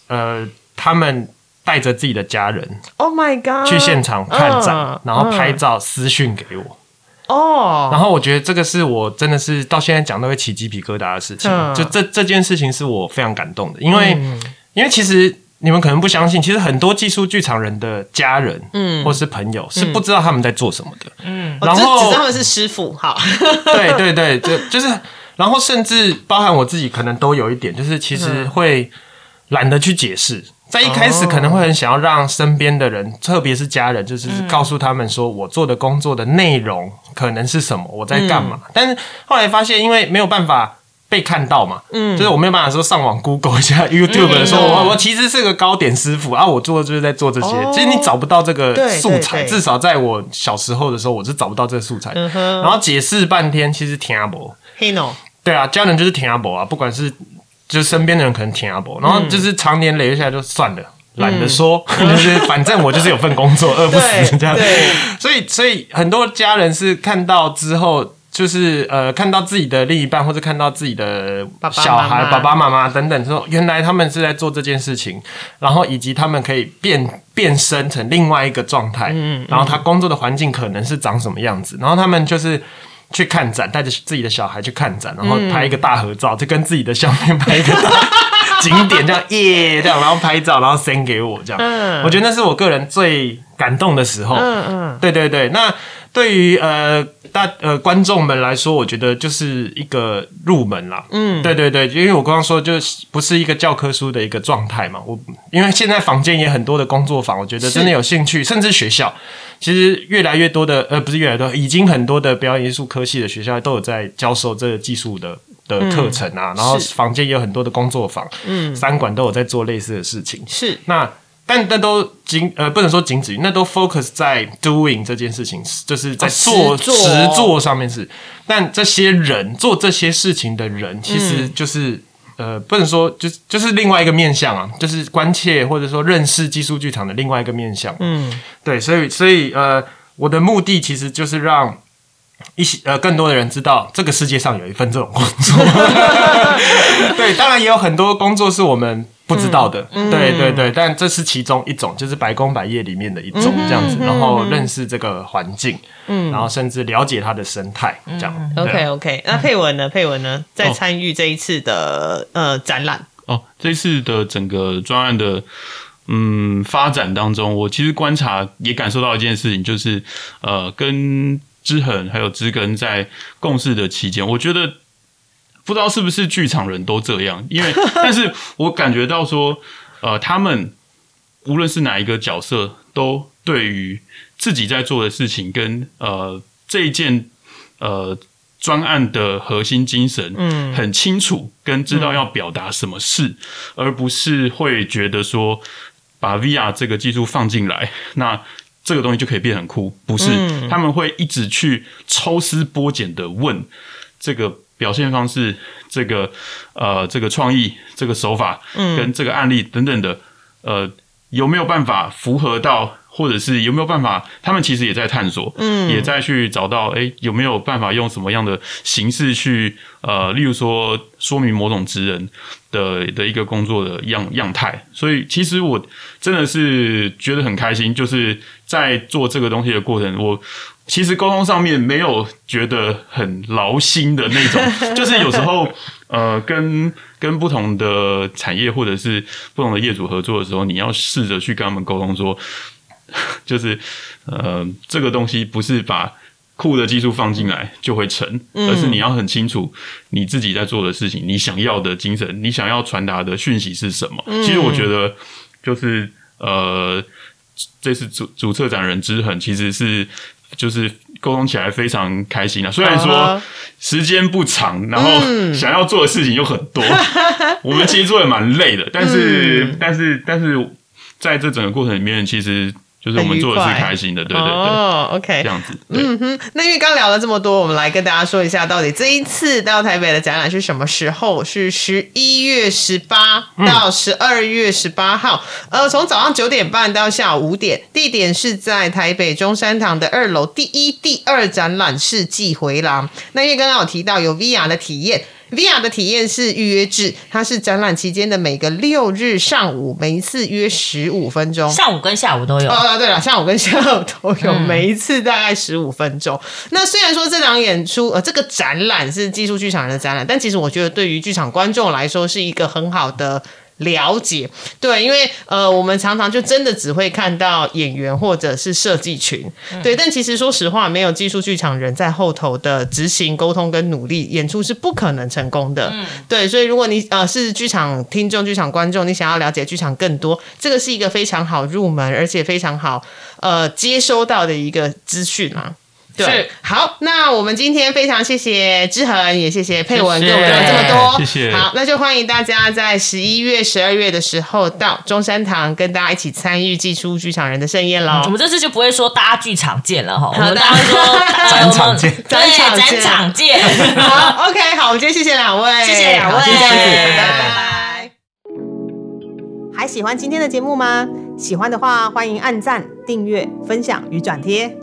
呃，他们带着自己的家人 Oh my god！去现场看展，嗯然后拍嗯照私讯给我。哦，然后我觉得这个是我真的是到现在讲都会起鸡皮疙瘩的事情，嗯。就这这件事情是我非常感动的，因为、因为其实你们可能不相信，其实很多技术剧场人的家人，嗯，或是朋友是不知道他们在做什么的，嗯，然后知道他们是师傅，好，[LAUGHS] 对对对，就就是，然后甚至包含我自己，可能都有一点，就是其实会懒得去解释在一开始可能会很想要让身边的人，特别是家人，就是告诉他们说我做的工作的内容可能是什么，我在干嘛。但是后来发现，因为没有办法被看到嘛，嗯，就是我没有办法说上网 Google 一下 [LAUGHS] YouTube 说我我其实是个糕点师傅啊，我做的就是在做这些。其实你找不到这个素材，至少在我小时候的时候，我是找不到这个素材。然后解释半天，其实听阿伯。对啊，家人就是听阿伯啊，不管是就是身边的人可能听阿伯，然后就是常年累月下来就算了。懒得说，[LAUGHS] 就是反正我就是有份工作，[LAUGHS] 饿不死这样。对，所以所以很多家人是看到之后，就是呃看到自己的另一半或者看到自己的小孩、爸爸妈妈等等，说原来他们是在做这件事情，然后以及他们可以变变身成另外一个状态，嗯，然后他工作的环境可能是长什么样子，然后他们就是。去看展，带着自己的小孩去看展，然后拍一个大合照，就跟自己的相片拍一个大 [LAUGHS] 景点，这样耶，这样，然后拍照，然后 send 给我，这样。我觉得那是我个人最感动的时候。嗯嗯，对对对，那对于呃大呃观众们来说，我觉得就是一个入门啦。嗯，对对对，因为我刚刚说就是不是一个教科书的一个状态嘛。我因为现在房间也很多的工作坊，我觉得真的有兴趣，甚至学校其实越来越多的呃不是越来越多，已经很多的表演艺术科系的学校都有在教授这个技术的。的课程啊，然后是坊间也有很多的工作坊，嗯，三馆都有在做类似的事情。是那但那都仅呃不能说仅止于，那都 focus 在 doing 这件事情，就是在做哦实做实做上面是。但这些人做这些事情的人，其实就是、呃不能说就是就是另外一个面向啊，就是关切或者说认识技术剧场的另外一个面向。嗯，对，所以所以呃我的目的其实就是让。一些呃，更多的人知道这个世界上有一份这种工作，[LAUGHS] 对，当然也有很多工作是我们不知道的，对对对，但这是其中一种，就是白工白夜里面的一种这样子，然后认识这个环境，嗯，然后甚至了解它的生态，这样。对。OK OK，那佩文呢？佩文呢，在参与这一次的呃展览，哦，这次的整个专案的嗯发展当中，我其实观察也感受到一件事情，就是呃，跟知恒还有知根在共事的期间，我觉得不知道是不是剧场人都这样，因为 [LAUGHS] 但是我感觉到说，呃，他们无论是哪一个角色，都对于自己在做的事情跟呃这一件呃专案的核心精神，嗯，很清楚，跟知道要表达什么事，而不是会觉得说把 VR 这个技术放进来，那这个东西就可以变很酷，不是？他们会一直去抽丝剥茧的问这个表现方式，这个呃这个创意，这个手法，跟这个案例等等的，呃，有没有办法符合到？或者是有没有办法？他们其实也在探索，嗯，也在去找到，哎，有没有办法用什么样的形式去，呃，例如说说明某种职人的的一个工作的样样态。所以，其实我真的是觉得很开心，就是在做这个东西的过程，我其实沟通上面没有觉得很劳心的那种，[LAUGHS] 就是有时候，呃，跟跟不同的产业或者是不同的业主合作的时候，你要试着去跟他们沟通说。[LAUGHS] 就是呃，这个东西不是把酷的技术放进来就会成，而是你要很清楚你自己在做的事情，你想要的精神，你想要传达的讯息是什么。其实我觉得，就是呃，这次主主策展人之恒其实是就是沟通起来非常开心啊。虽然说时间不长，然后 [LAUGHS] 想要做的事情又很多，[LAUGHS] 我们其实做的蛮累的，但是、但是但是在这整个过程里面，其实。就是我们做的是开心的，对对对，哦，OK，这样子。嗯哼，那因为刚聊了这么多，我们来跟大家说一下，到底这一次到台北的展览是什么时候？是十一月十八到十二月十八号，呃，从早上九点半到下午五点，地点是在台北中山堂的二楼第一、第二展览室寄回廊。那因为刚刚有提到有 VR 的体验。VR 的体验是预约制，它是展览期间的每个六日上午，每一次约十五分钟。上午跟下午都有。哦，对了，上午跟下午都有，每一次大概十五分钟。那虽然说这场演出，呃，这个展览是技术剧场人的展览，但其实我觉得对于剧场观众来说是一个很好的了解。对，因为呃，我们常常就真的只会看到演员或者是设计群，对。但其实说实话，没有技术剧场人在后头的执行、沟通跟努力，演出是不可能成功的。对，所以如果你呃是剧场听众、剧场观众，你想要了解剧场更多，这个是一个非常好入门，而且非常好呃接收到的一个资讯啊。对，好，那我们今天非常谢谢志恒，也谢谢佩文给我们聊这么多，谢谢。好，那就欢迎大家在十一月、十二月的时候到中山堂跟大家一起参与寄出剧场人的盛宴喽。我们这次就不会说大家剧场见了哈，我们大家说 [LAUGHS] 展场见，展场展场见。好，OK，好，我们今天谢谢两位，谢谢两位，这样子，拜拜。还喜欢今天的节目吗？喜欢的话，欢迎按赞、订阅、分享与转贴。